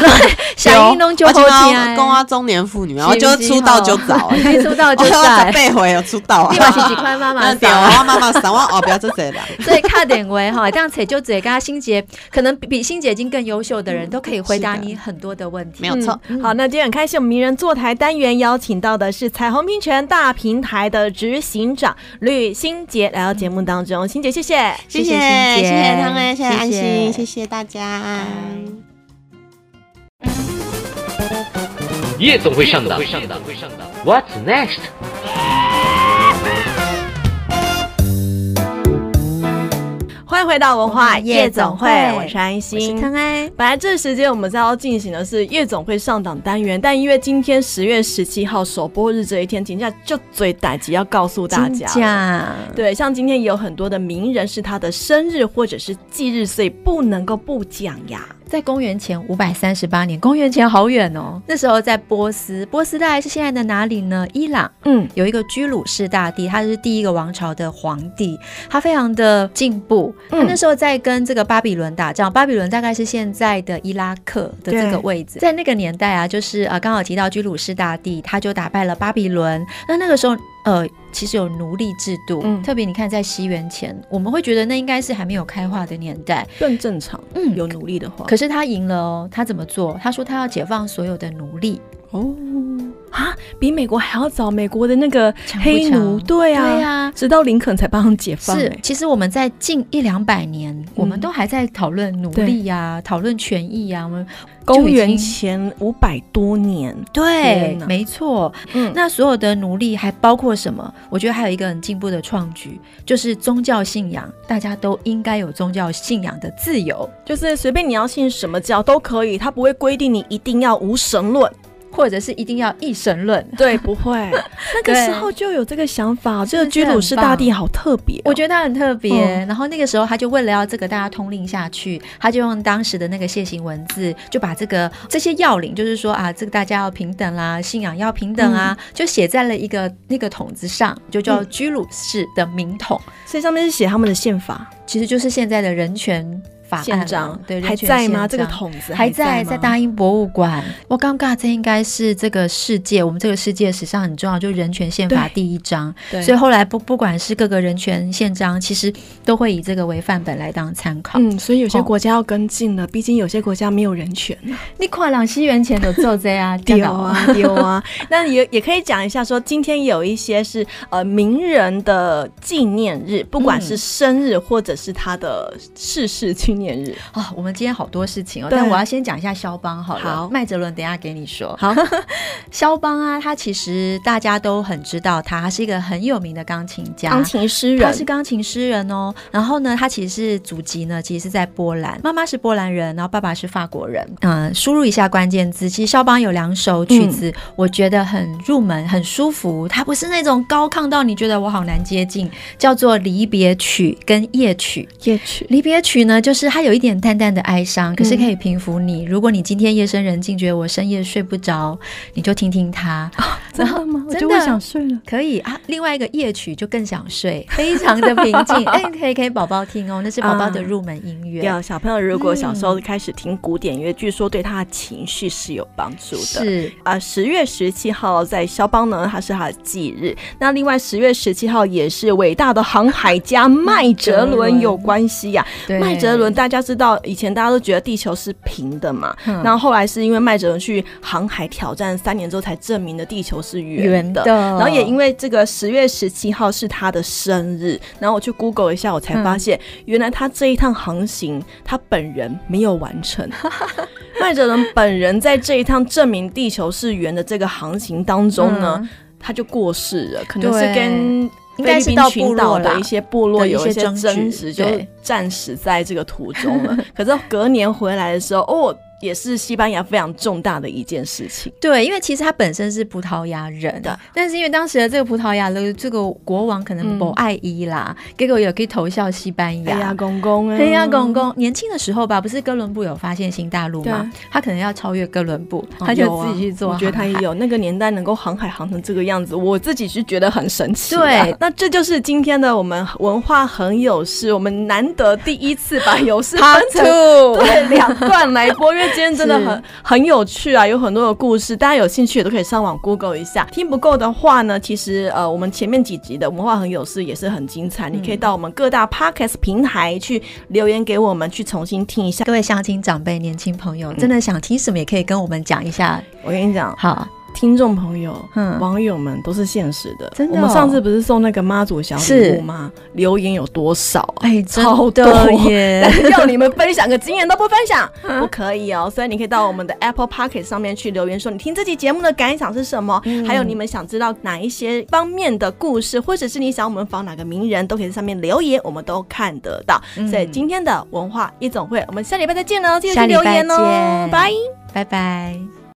[SPEAKER 6] [laughs] 小英东就后天，
[SPEAKER 8] 公啊中年妇女，[laughs] 然后就出道就早，
[SPEAKER 6] 一出道就在
[SPEAKER 8] 背回有出道啊，
[SPEAKER 6] 一百几几块妈妈
[SPEAKER 8] 桑，妈妈桑，哦，不要这谁了，[laughs]
[SPEAKER 6] 所以看点位哈，这样子就嘴跟他心杰，可能比心杰已经更优秀的人都可以回答你很多的问题，
[SPEAKER 8] 没有错。
[SPEAKER 5] 好，那今天很开心，我们名人坐台单元邀请到的是。彩虹平权大平台的执行长吕新杰来到节目当中，新杰谢谢，
[SPEAKER 8] 谢谢，谢谢，谢谢他们，谢谢安心，谢谢大家。
[SPEAKER 4] 夜总会上档，What's next？
[SPEAKER 5] 欢迎回到文化夜总会，我是安心，
[SPEAKER 6] 我是汤安。
[SPEAKER 5] 本来这个时间我们在要进行的是夜总会上档单元，但因为今天十月十七号首播日这一天，请假就最歹急要告诉大家，对，像今天也有很多的名人是他的生日或者是忌日，所以不能够不讲呀。
[SPEAKER 6] 在公元前五百三十八年，公元前好远哦。那时候在波斯，波斯大概是现在的哪里呢？伊朗。嗯，有一个居鲁士大帝，他是第一个王朝的皇帝，他非常的进步。他那时候在跟这个巴比伦打仗，巴比伦大概是现在的伊拉克的这个位置。在那个年代啊，就是呃，刚好提到居鲁士大帝，他就打败了巴比伦。那那个时候。呃，其实有奴隶制度，嗯、特别你看在西元前，我们会觉得那应该是还没有开化的年代，
[SPEAKER 5] 更正常。嗯，有奴隶的话，
[SPEAKER 6] 可是他赢了哦。他怎么做？他说他要解放所有的奴隶。哦
[SPEAKER 5] 啊，比美国还要早。美国的那个黑奴，对啊，对啊，直到林肯才帮他们解放。
[SPEAKER 6] 是，其实我们在近一两百年，我们都还在讨论奴隶呀，讨论权益呀，我们。
[SPEAKER 5] 公元前五百多年，
[SPEAKER 6] 对，没错。嗯，那所有的奴隶还包括什么？我觉得还有一个很进步的创举，就是宗教信仰，大家都应该有宗教信仰的自由，
[SPEAKER 5] 就是随便你要信什么教都可以，他不会规定你一定要无神论。
[SPEAKER 6] 或者是一定要一神论。[laughs]
[SPEAKER 5] 对，不会。[laughs] 那个时候就有这个想法，这个居鲁士大帝好特别，
[SPEAKER 6] 我觉得他很特别。然后那个时候他就为了要这个大家通令下去，他就用当时的那个楔形文字，就把这个这些要领，就是说啊，这个大家要平等啦，信仰要平等啊，就写在了一个那个筒子上，就叫居鲁士的名筒。
[SPEAKER 5] 所以上面是写他们的宪法，
[SPEAKER 6] 其实就是现在的人权。法案
[SPEAKER 5] 章
[SPEAKER 6] 对
[SPEAKER 5] 还在吗？这个筒子
[SPEAKER 6] 还在，在大英博物馆。我尴尬这应该是这个世界，我们这个世界史上很重要，就是人权宪法第一章。对，所以后来不不管是各个人权宪章，其实都会以这个为范本来当参考。
[SPEAKER 5] 嗯，所以有些国家要跟进了，毕竟有些国家没有人权。
[SPEAKER 6] 你跨两西元前的做这啊，[laughs]
[SPEAKER 5] 丢啊丢啊。[laughs] 那也也可以讲一下，说今天有一些是呃名人的纪念日，不管是生日或者是他的逝世纪念日
[SPEAKER 6] 啊、哦，我们今天好多事情哦，但我要先讲一下肖邦好了。好，麦哲伦等一下给你说。好，[laughs] 肖邦啊，他其实大家都很知道他，他是一个很有名的钢琴家、
[SPEAKER 5] 钢琴诗人，
[SPEAKER 6] 他是钢琴诗人哦。然后呢，他其实是祖籍呢，其实是在波兰，妈妈是波兰人，然后爸爸是法国人。嗯，输入一下关键字，其实肖邦有两首曲子，嗯、我觉得很入门，很舒服。他不是那种高亢到你觉得我好难接近，叫做离别曲跟夜曲。
[SPEAKER 5] 夜曲，
[SPEAKER 6] 离别曲呢，就是。它有一点淡淡的哀伤，可是可以平复你。嗯、如果你今天夜深人静，觉得我深夜睡不着，你就听听它。
[SPEAKER 5] 哦、真的吗？我就会想睡了。
[SPEAKER 6] 可以啊，另外一个夜曲就更想睡，非常的平静。[laughs] 哎、欸，可以给宝宝听哦，那是宝宝的入门音乐。
[SPEAKER 5] 对、啊、小朋友如果小时候开始听古典乐，嗯、据说对他的情绪是有帮助的。
[SPEAKER 6] 是
[SPEAKER 5] 啊，十月十七号在肖邦呢，他是他的忌日。那另外十月十七号也是伟大的航海家麦哲伦有关系呀、啊。麦哲伦大家知道，以前大家都觉得地球是平的嘛，然后、嗯、后来是因为麦哲伦去航海挑战三年之后，才证明了地球是圆的。然后也因为这个十月十七号是他的生日，然后我去 Google 一下，我才发现原来他这一趟航行，他本人没有完成。[laughs] 麦哲伦本人在这一趟证明地球是圆的这个航行当中呢，嗯、他就过世了，可能是跟。应该是到群岛的一些部落有一些争执，就暂时在这个途中了。[laughs] 可是隔年回来的时候，哦。也是西班牙非常重大的一件事情。
[SPEAKER 6] 对，因为其实他本身是葡萄牙人的，但是因为当时的这个葡萄牙的这个国王可能不爱伊啦，嗯、结果也可以投效西班牙。
[SPEAKER 5] 黑亚公公，
[SPEAKER 6] 黑亚公公年轻的时候吧，不是哥伦布有发现新大陆吗？他可能要超越哥伦布，他就自己去做、啊。
[SPEAKER 5] 我觉得他也有那个年代能够航海航成这个样子，我自己是觉得很神奇。对，那这就是今天的我们文化很有事，我们难得第一次把有事分成对两段来播，因为。今天真的很很有趣啊，有很多的故事，大家有兴趣也都可以上网 Google 一下。听不够的话呢，其实呃，我们前面几集的文化很有事也是很精彩，嗯、你可以到我们各大 Podcast 平台去留言给我们，去重新听一下。
[SPEAKER 6] 各位乡亲长辈、年轻朋友，真的想听什么也可以跟我们讲一下。
[SPEAKER 5] 我跟你讲，
[SPEAKER 6] 好。
[SPEAKER 5] 听众朋友、嗯、网友们都是现实的。真的、哦，我们上次不是送那个妈祖小礼物吗？留言有多少、啊？哎，超多耶！[laughs] 要你们分享个经验都不分享，嗯、[laughs] 不可以哦。所以你可以到我们的 Apple Pocket 上面去留言，说你听这期节目的感想是什么，嗯、还有你们想知道哪一些方面的故事，或者是你想我们访哪个名人，都可以在上面留言，我们都看得到。嗯、所以今天的文化夜总会，我们下礼拜再见喽！记得去留言哦，拜拜拜拜。